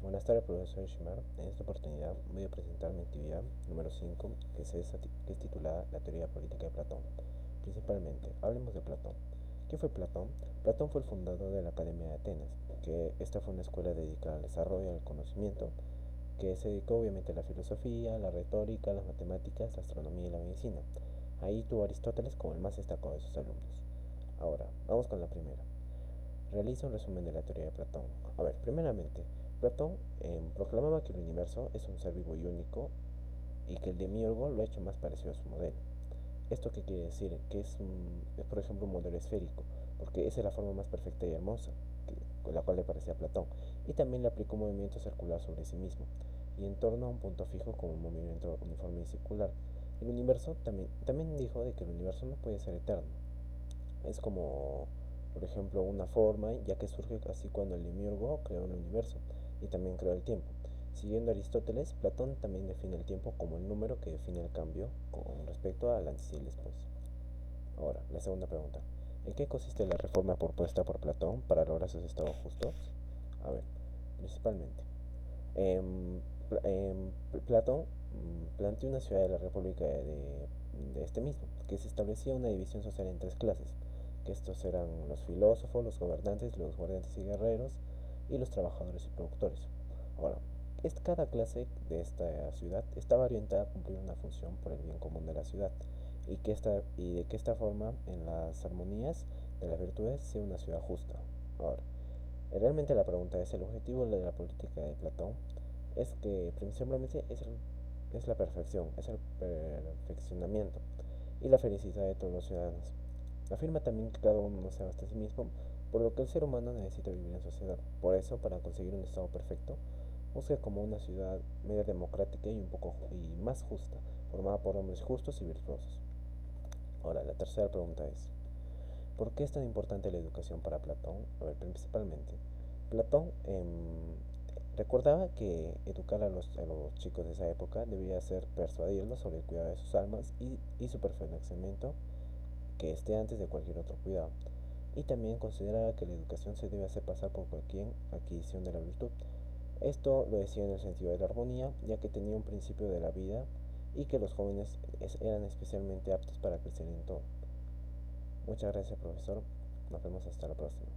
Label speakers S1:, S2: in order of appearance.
S1: Buenas tardes, profesor Shimar. En esta oportunidad voy a presentar mi actividad número 5, que es, titulada La teoría política de Platón. Principalmente, hablemos de Platón. ¿Quién fue Platón? Platón fue el fundador de la Academia de Atenas, que esta fue una escuela dedicada al desarrollo del conocimiento, que se dedicó obviamente a la filosofía, la retórica, las matemáticas, la astronomía y la medicina. Ahí tuvo Aristóteles como el más destacado de sus alumnos. Ahora, vamos con la primera. Realiza un resumen de la teoría de Platón. A ver, primeramente, Platón proclamaba que el universo es un ser vivo y único y que el demiurgo lo ha hecho más parecido a su modelo. ¿Esto qué quiere decir? Que es, por ejemplo, un modelo esférico, porque esa es la forma más perfecta y hermosa, con la cual le parecía a Platón, y también le aplicó un movimiento circular sobre sí mismo, y en torno a un punto fijo como un movimiento uniforme y circular. El universo también, también dijo de que el universo no puede ser eterno. Es como, por ejemplo, una forma, ya que surge así cuando el demiurgo creó el universo y también creó el tiempo. Siguiendo Aristóteles, Platón también define el tiempo como el número que define el cambio con respecto al antes y el después. Ahora, la segunda pregunta. ¿En qué consiste la reforma propuesta por Platón para lograr sus estados justos? A ver, principalmente. Em, Platón mm, planteó una ciudad de la República de, de este mismo, que se establecía una división social en tres clases, que estos eran los filósofos, los gobernantes, los guardianes y guerreros, y los trabajadores y productores. Ahora, cada clase de esta ciudad estaba orientada a cumplir una función por el bien común de la ciudad y, que esta, y de que esta forma, en las armonías de las virtudes, sea una ciudad justa. Ahora, realmente la pregunta es, ¿el objetivo de la política de Platón? Es que principalmente es, es la perfección, es el perfeccionamiento y la felicidad de todos los ciudadanos. Afirma también que cada uno se basta a sí mismo por lo que el ser humano necesita vivir en sociedad. Por eso, para conseguir un estado perfecto, busca como una ciudad media democrática y un poco y más justa, formada por hombres justos y virtuosos. Ahora, la tercera pregunta es, ¿por qué es tan importante la educación para Platón? A ver, principalmente, Platón em, recordaba que educar a los, a los, chicos de esa época debía ser persuadirlos sobre el cuidado de sus almas y, y su perfeccionamiento que esté antes de cualquier otro cuidado y también consideraba que la educación se debe hacer pasar por cualquier adquisición de la virtud. Esto lo decía en el sentido de la armonía, ya que tenía un principio de la vida y que los jóvenes eran especialmente aptos para crecer en todo. Muchas gracias profesor, nos vemos hasta la próxima.